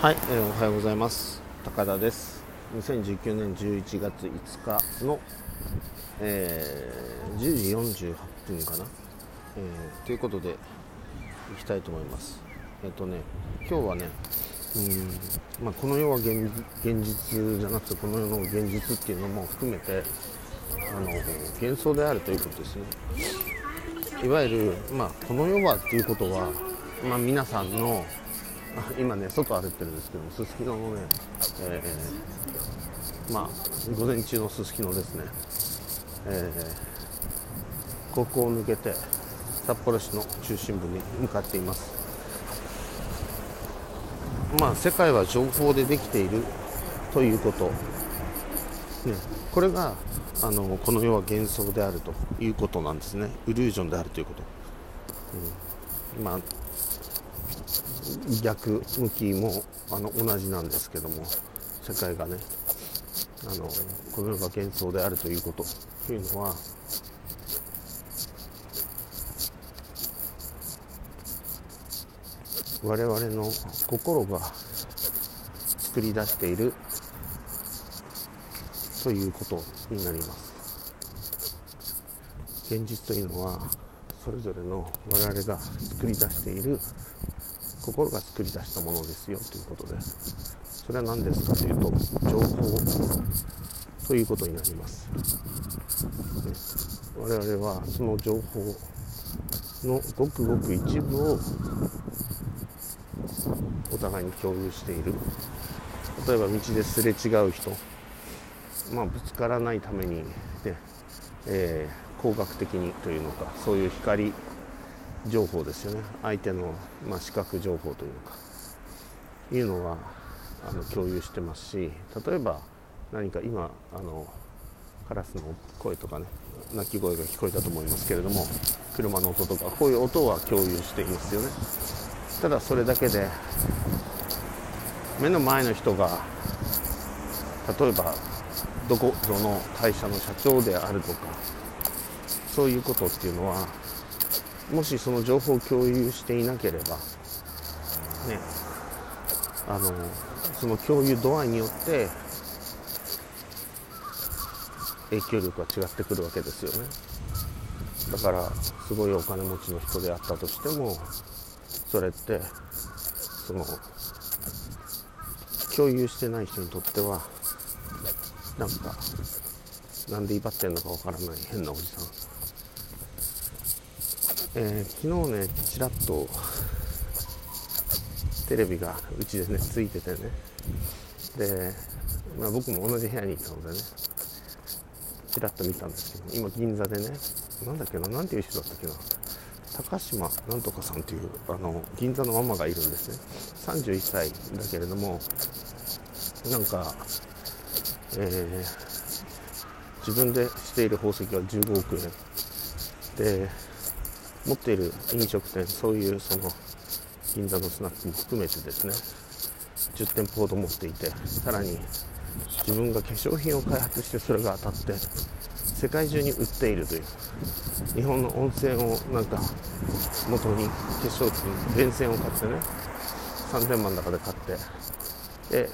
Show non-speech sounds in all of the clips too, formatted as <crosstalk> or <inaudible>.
はい、えーおはようございます。高田です。2019年11月5日の、えー10時48分かな、えーということでいきたいと思います。えっ、とね今日はねうん、まあ、この世は現実じゃなくてこの世の現実っていうのも含めてあの幻想であるということですね。いわゆる、まあ、この世はっていうことは、まあ、皆さんの <laughs> 今ね外歩いてるんですけどもすすきののね、えーまあ午前中のすすきのですね、えーここを抜けて札幌市の中心部に向かっています。まあ世界は情報でできているということ、ね、これがあのこの世は幻想であるということなんですね。イリュージョンであるということ、うん、まあ逆向きもあの同じなんですけども世界がねあのこの世が幻想であるということというのは我々の心が作り出しているということになります。現実というのはそれぞれの我々が作り出している心が作り出したものですよということでそれは何ですかというと情報ということになります、ね、我々はその情報のごくごく一部をお互いに共有している。例えば道ですれ違う人。まあぶつからないためにね、えー工学的にというのかそういう光情報ですよね。相手の、まあ、視覚情報というか。いうのはあの共有してますし例えば何か今あのカラスの声とかね鳴き声が聞こえたと思いますけれども車の音とかこういう音は共有していますよね。ただそれだけで目の前の人が例えばどこぞの会社の社長であるとかそういうことっていうのはもしその情報を共有していなければねあのその共有度合いによって影響力は違ってくるわけですよね。だからすごいお金持ちの人であったとしてもそれってその共有してない人にとってはなんかなんで威張ってんのかわからない変なおじさん。えー昨日ねちらっとテレビがうちでねついててね。で、まあ、僕も同じ部屋にいたのでねちらっと見たんですけど今銀座でねなんだっけななんていう人だったっけな。高島なんとかさんっていうあの銀座のママがいるんですね。31歳だけれどもなんか、えー自分でしている宝石は15億円。で持っている飲食店そういうその銀座のスナックも含めてですね10店舗ほど持っていてさらに自分が化粧品を開発してそれが当たって世界中に売っているという日本の温泉をなんか元に化粧品電線を買ってね3000万高で買ってで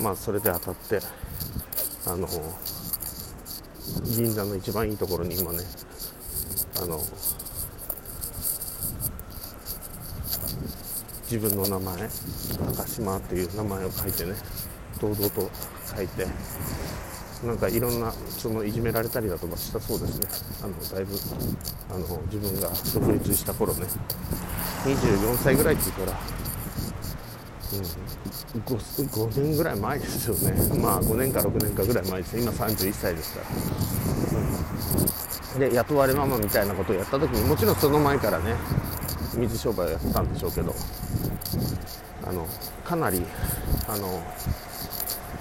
まあそれで当たってあの銀座の一番いいところに今ねあの自分の名前高島っていう名前を書いてね堂々と書いてなんかいろんなそのいじめられたりだとかしたそうですね。あのだいぶあの自分が独立した頃ね。24歳ぐらいって言ったら、うん、5, 5年ぐらい前ですよね。まあ5年か6年かぐらい前です今31歳ですから、うん、で雇われママみたいなことをやった時にもちろんその前からね水商売をやってたんでしょうけどあのかなりあの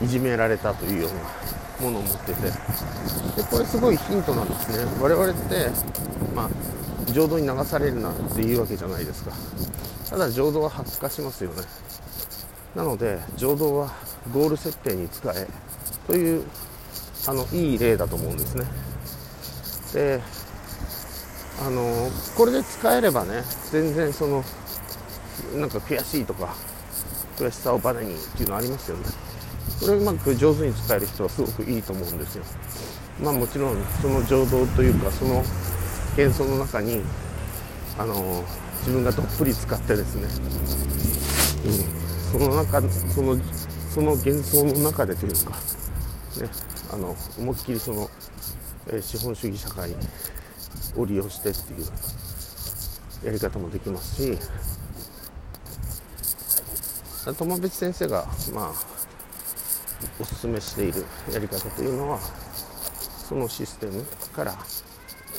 いじめられたというようなものを持ってて。でこれすごいヒントなんですね。我々ってまあ浄土に流されるなっていうわけじゃないですか。ただ浄土は発火しますよね。なので浄土はゴール設定に使えというあのいい例だと思うんですね。であのこれで使えればね全然そのなんか悔しいとか悔しさをバネにっていうのありますよね。これをうまく上手に使える人はすごくいいと思うんですよ。まあもちろんその情動というかその幻想の中にあの自分がどっぷり使ってですね、うん、その中そのその幻想の中でというか、ね、あの思いっきりその、えー、資本主義社会を利用してっていうやり方もできますし友別先生がまあおすすめしているやり方というのはそのシステムから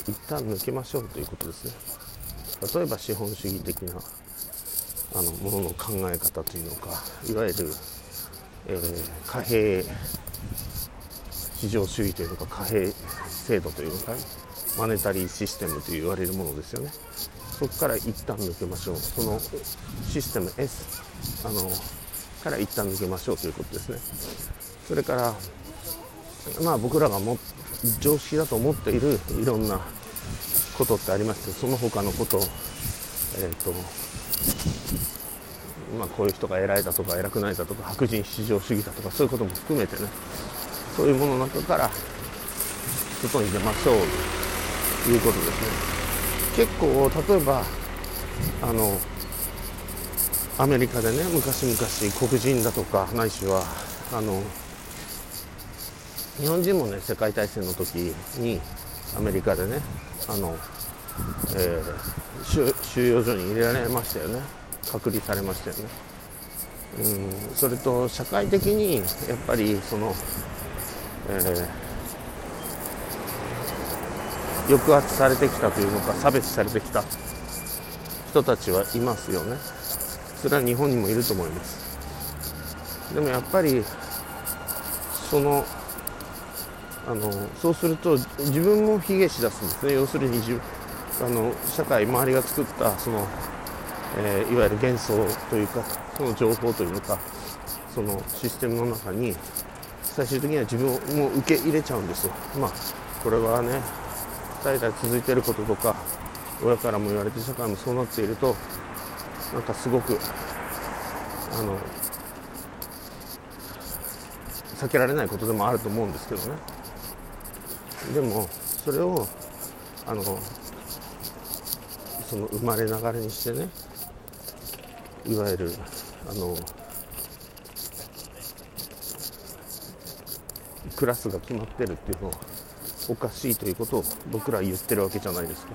一旦抜けましょうということですね。例えば資本主義的なあのものの考え方というのかいわゆる、えー、貨幣市場主義というのか貨幣制度というのかマネタリーシステムと言われるものですよね。そこから一旦抜けましょう。そのシステム S あのから一旦抜けましょうということですね。それからまあ僕らがも常識だと思っているいろんなことってありましてその他のこと、えーとまあ、こういう人が偉いだとか偉くないだとか白人至上主義だとかそういうことも含めてねそういうものの中から外に出ましょうということですね。結構例えばあのアメリカでね昔々黒人だとかないしはあの日本人もね世界大戦の時にアメリカでねあの、えー、収容所に入れられましたよね。隔離されましたよね。うんそれと社会的にやっぱりその、えー、抑圧されてきたというのか差別されてきた人たちはいますよね。それは日本にもいると思います。でもやっぱりそのあのそうすると自分も卑下しだすんですね。要するにあの社会周りが作ったその、えー、いわゆる幻想というかその情報というかそのシステムの中に最終的には自分をもう受け入れちゃうんですよ。まあこれはね代々続いてることとか親からも言われて社会もそうなっているとなんかすごくあの避けられないことでもあると思うんですけどね。でもそれをあのその生まれながらにしてねいわゆるあのクラスが決まってるっていうのはおかしいということを僕ら言ってるわけじゃないですか。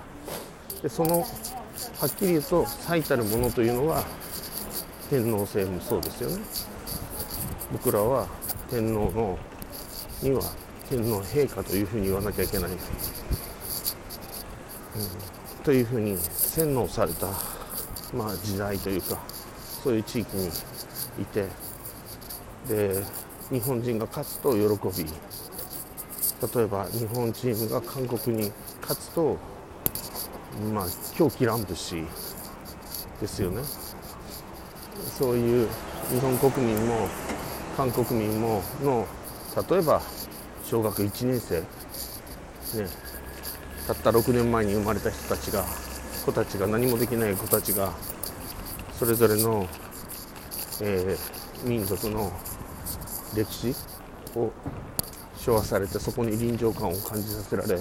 でそのはっきり言うと最たるものというのは天皇制もそうですよね。僕らは天皇のには天皇陛下というふうに言わなきゃいけない、うん、というふうに洗脳された、まあ、時代というかそういう地域にいてで日本人が勝つと喜び例えば日本チームが韓国に勝つとまあ狂気乱舞しですよね。そういう日本国民も韓国民もの例えば小学1年生、ね、たった6年前に生まれた人たちが子たちが何もできない子たちがそれぞれの、えー、民族の歴史を昭和されてそこに臨場感を感じさせられ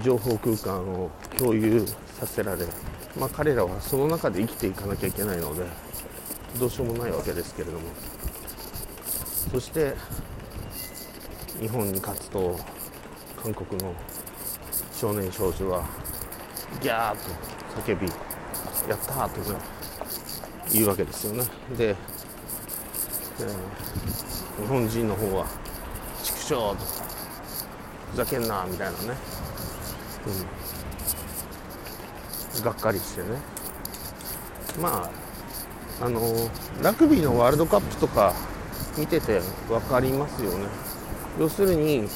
情報空間を共有させられ、まあ、彼らはその中で生きていかなきゃいけないのでどうしようもないわけですけれども。そして日本に勝つと韓国の少年少女はギャーと叫びやったーとね言うわけですよね。で、えー、日本人の方は畜生とかふざけんなみたいなね、うん、がっかりしてね。まああのラグビーのワールドカップとか見てて分かりますよね。要するに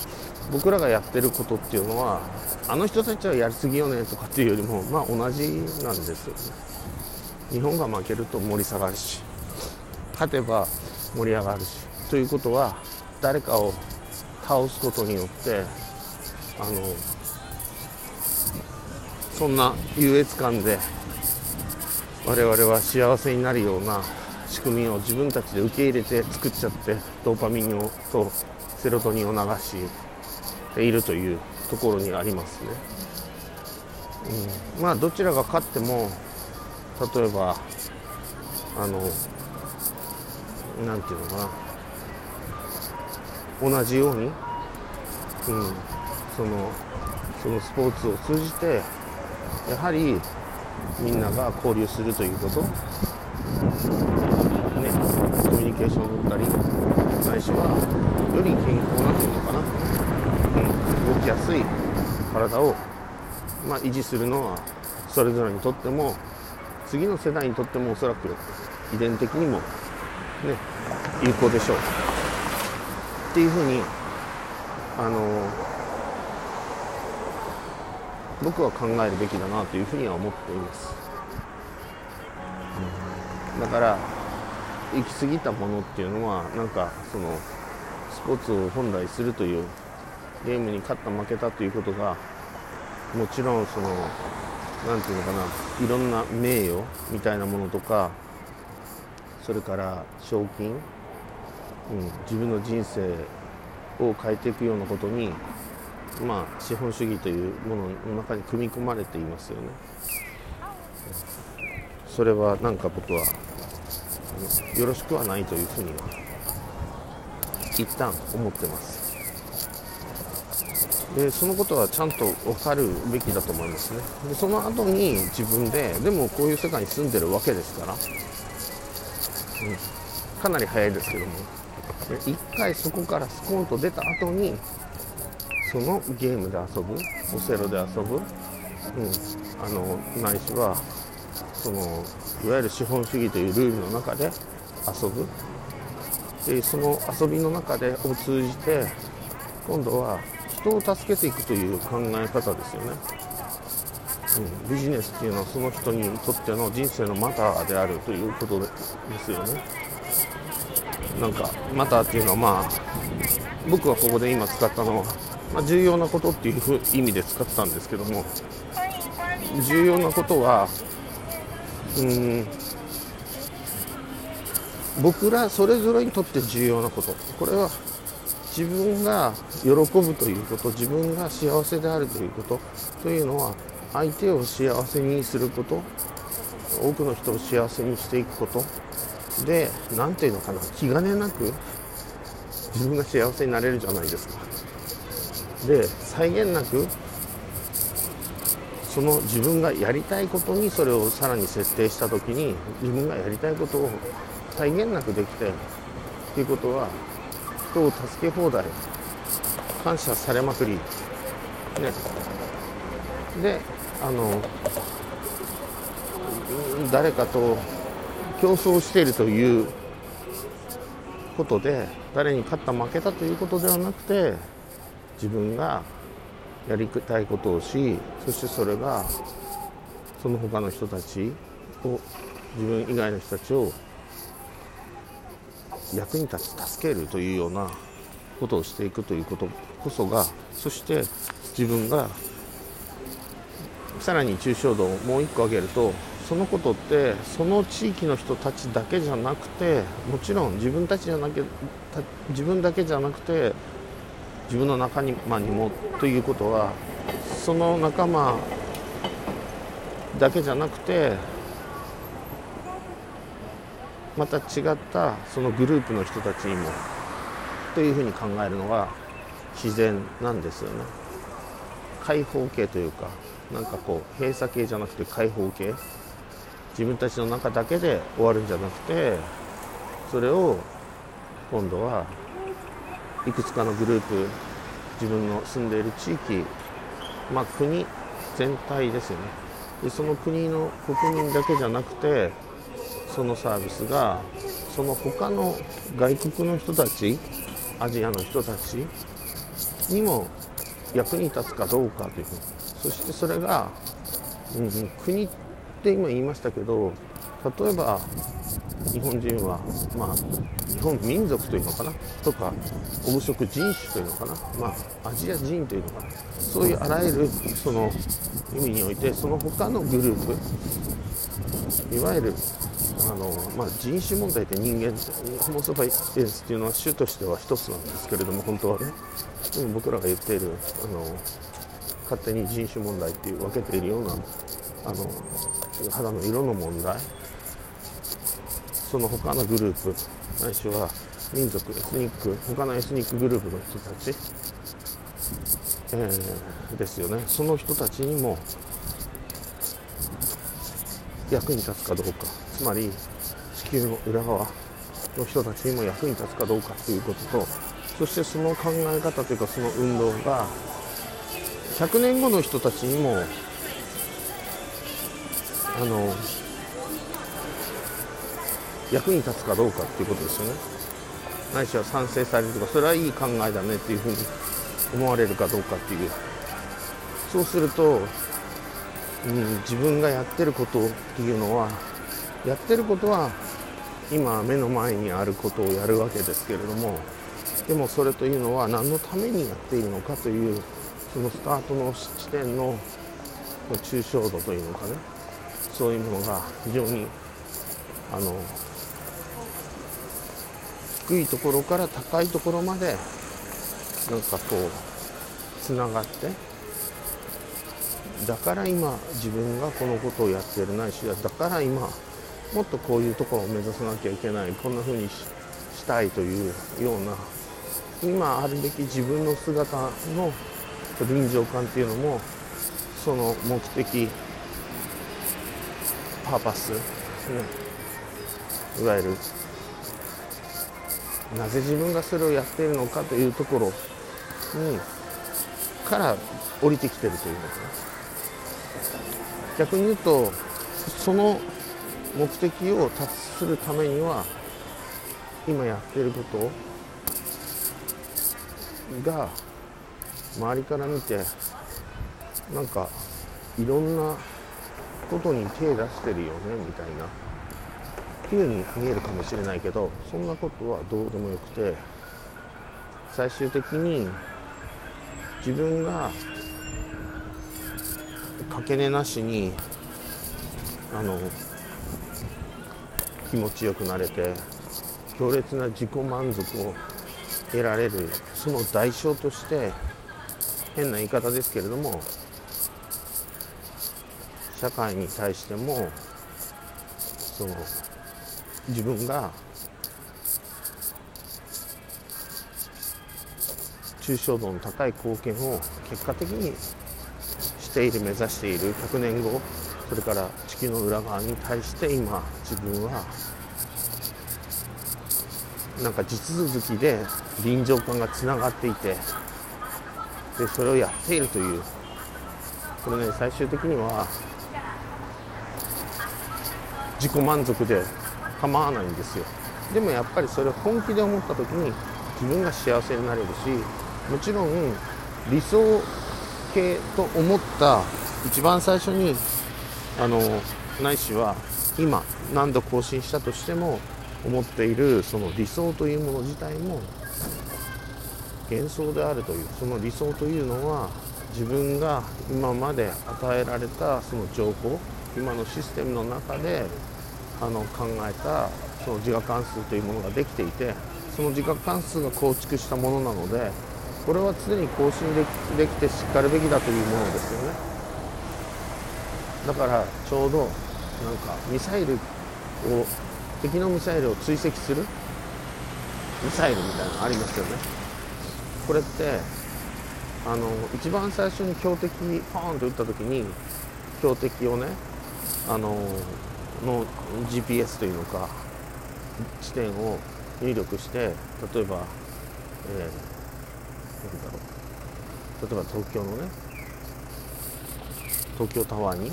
僕らがやってることっていうのはあの人たちはやりすぎよねとかっていうよりもまあ同じなんですよね。日本が負けると盛り下がるし。勝てば盛り上がるし。ということは誰かを倒すことによってあのそんな優越感で我々は幸せになるような仕組みを自分たちで受け入れて作っちゃってドーパミンをとセロトニンを流しているというところにありますね、うん、まあどちらが勝っても例えばあの何て言うのかな。同じように、うん、そのそのスポーツを通じてやはりみんなが交流するということ、ね、コミュニケーションを取ったりないしはより健康なというのかな、うん、動きやすい体を、まあ、維持するのはそれぞれにとっても次の世代にとってもおそらく遺伝的にも、ね、有効でしょう。っていうふうにあの僕は考えるべきだなというふうには思っています、だから行き過ぎたものっていうのはなんかそのスポーツを本来するというゲームに勝った負けたということがもちろんその何て言うのかないろんな名誉みたいなものとかそれから賞金、うん、自分の人生を変えていくようなことにまあ資本主義というものの中に組み込まれていますよね。それはなんか僕はよろしくはないというふうには一旦思ってます。でそのことはちゃんと分かるべきだと思いますね。でその後に自分ででもこういう世界に住んでるわけですから、うん、かなり早いですけども。一回そこからスコーンと出た後にそのゲームで遊ぶ？オセロで遊ぶ、うん、あのないしはそのいわゆる資本主義というルールの中で遊ぶ？でその遊びの中でを通じて今度は人を助けていくという考え方ですよね、うん、ビジネスっていうのはその人にとっての人生のマターであるということですよね。なんかマターっていうのはまあ僕はここで今使ったのは、まあ、重要なことっていう意味で使ったんですけども重要なことはうん僕らそれぞれにとって重要なこと。これは自分が喜ぶということ自分が幸せであるということ。というのは相手を幸せにすること多くの人を幸せにしていくこと。で何ていうのかな。気兼ねなく自分が幸せになれるじゃないですか。で際限なくその自分がやりたいことにそれをさらに設定した時に自分がやりたいことを際限なくできてっていうことは人を助け放題。感謝されまくり。ね。であの誰かと競争しているということで誰に勝った負けたということではなくて自分がやりたいことをしそしてそれがその他の人たちを自分以外の人たちを役に立ち助けるというようなことをしていくということこそがそして自分がさらに抽象度をもう1個上げるとそのことってその地域の人たちだけじゃなくてもちろん自分たちじゃなきゃ自分だけじゃなくて自分の仲間にもということはその仲間だけじゃなくてまた違ったそのグループの人たちにもというふうに考えるのが自然なんですよね。開放系というかなんかこう閉鎖系じゃなくて開放系自分たちの中だけで終わるんじゃなくてそれを今度はいくつかのグループ自分の住んでいる地域、まあ、国全体ですよね。でその国の国民だけじゃなくてそのサービスがその他の外国の人たちアジアの人たちにも役に立つかどうかというそしてそれが、うん、国って今言いましたけど例えば日本人は、まあ、日本民族というのかな？とか黄色人種というのかな、まあ、アジア人というのかな？そういうあらゆるその意味においてその他のグループいわゆるあのまあ、人種問題って人間ホモ・サパイエンスっていうのは種としては一つなんですけれども本当はね。でも僕らが言っているあの勝手に人種問題っていう分けているようなあの肌の色の問題その他のグループないしは民族エスニック他のエスニックグループの人たち、えー、ですよね。その人たちにも役に立つかどうか。つまり地球の裏側の人たちにも役に立つかどうかということとそしてその考え方というかその運動が100年後の人たちにもあの役に立つかどうかっていうことですよね。ないしは賛成されるとかそれはいい考えだねっていうふうに思われるかどうかっていう。そうすると、うん、自分がやってることっていうのはやってることは今目の前にあることをやるわけですけれどもでもそれというのは何のためにやっているのかというそのスタートの地点の抽象度というのかね。そういうものが非常にあの低いところから高いところまでなんかこうつながって。だから今自分がこのことをやってるないしだから今もっとこういうところを目指さなきゃいけない。こんな風にしたいというような。今あるべき自分の姿の臨場感っていうのもその目的パーパス、ね、いわゆるなぜ自分がそれをやっているのかというところにから降りてきてるというのかな逆に言うとその目的を達するためには今やってることが周りから見てなんかいろんなことに手出してるよねみたいな。風に見えるかもしれないけどそんなことはどうでもよくて最終的に自分がかけねなしにあの気持ちよくなれて強烈な自己満足を得られるその代償として変な言い方ですけれども社会に対してもその自分が抽象度の高い貢献を結果的にしている目指している100年後それから地球の裏側に対して今自分はなんか地続きで臨場感がつながっていてでそれをやっているというこれね最終的には自己満足で構わないんですよ。でもやっぱりそれを本気で思った時に自分が幸せになれるしもちろん理想系と思った一番最初にあのないしは今何度更新したとしても思っているその理想というもの自体も幻想であるというその理想というのは自分が今まで与えられたその情報今のシステムの中であの考えたその自我関数というものができていてその自我関数が構築したものなのでこれは常に更新できできてしっかるべきだというものですよね。だからちょうどなんかミサイルを敵のミサイルを追跡するミサイルみたいなのありますよね。これってあの一番最初に標的ポーンと撃った時に標的をねあのの GPS というのか地点を入力して例えば、えー、何だろう。例えば東京のね東京タワーに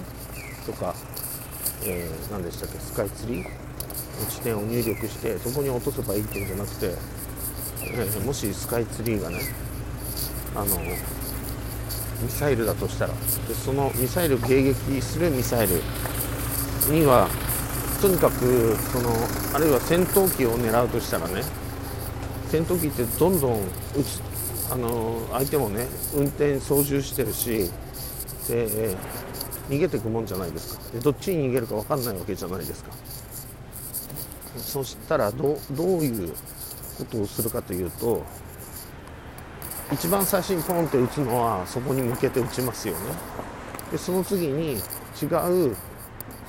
とか、えー、何でしたっけスカイツリーの地点を入力してそこに落とせばいいっていうんじゃなくて、えー、もしスカイツリーがねあのミサイルだとしたらでそのミサイル迎撃するミサイルにはとにかくそのあるいは戦闘機を狙うとしたらね戦闘機ってどんどん撃つあの相手もね運転操縦してるしで逃げていくもんじゃないですか。でどっちに逃げるか分かんないわけじゃないですか。そしたらどどういうことをするかというと一番最初にポンって打つのはそこに向けて打ちますよね。でその次に違う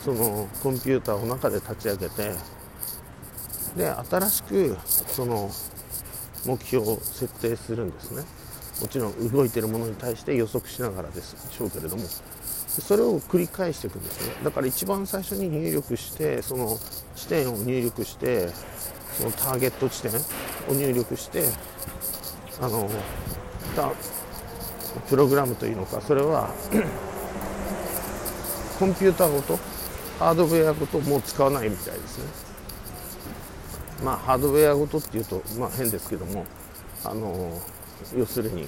そのコンピューターを中で立ち上げてで新しくその目標を設定するんですね。もちろん動いてるものに対して予測しながらでしょうけれども。それを繰り返していくんですね。だから一番最初に入力してその地点を入力してそのターゲット地点を入力してあのプログラムというのかそれはコンピューターごとハードウェアごともう使わないみたいですね。まあハードウェアごとっていうとまあ変ですけどもあの要するに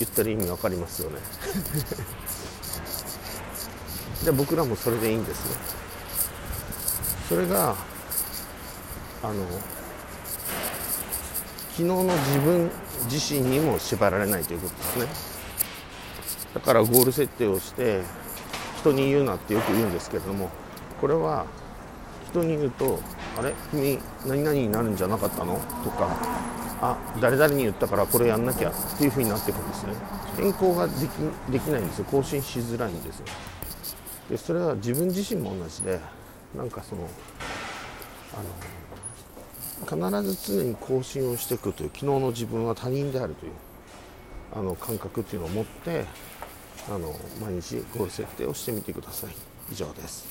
言ってる意味分かりますよね。<laughs> で僕らもそれでいいんですねそれがあの昨日の自分自身にも縛られないということですね。だからゴール設定をして人に言うなってよく言うんですけれどもこれは人に言うと「あれ？君何々になるんじゃなかったの?」とか「あ誰々に言ったからこれやんなきゃ」っていうふうになっていくんですね。変更ができできないんですよ。更新しづらいんですよ。でそれは自分自身も同じでなんかそのあの必ず常に更新をしていくという昨日の自分は他人であるというあの感覚っていうのを持ってあの毎日ゴール設定をしてみてください。以上です。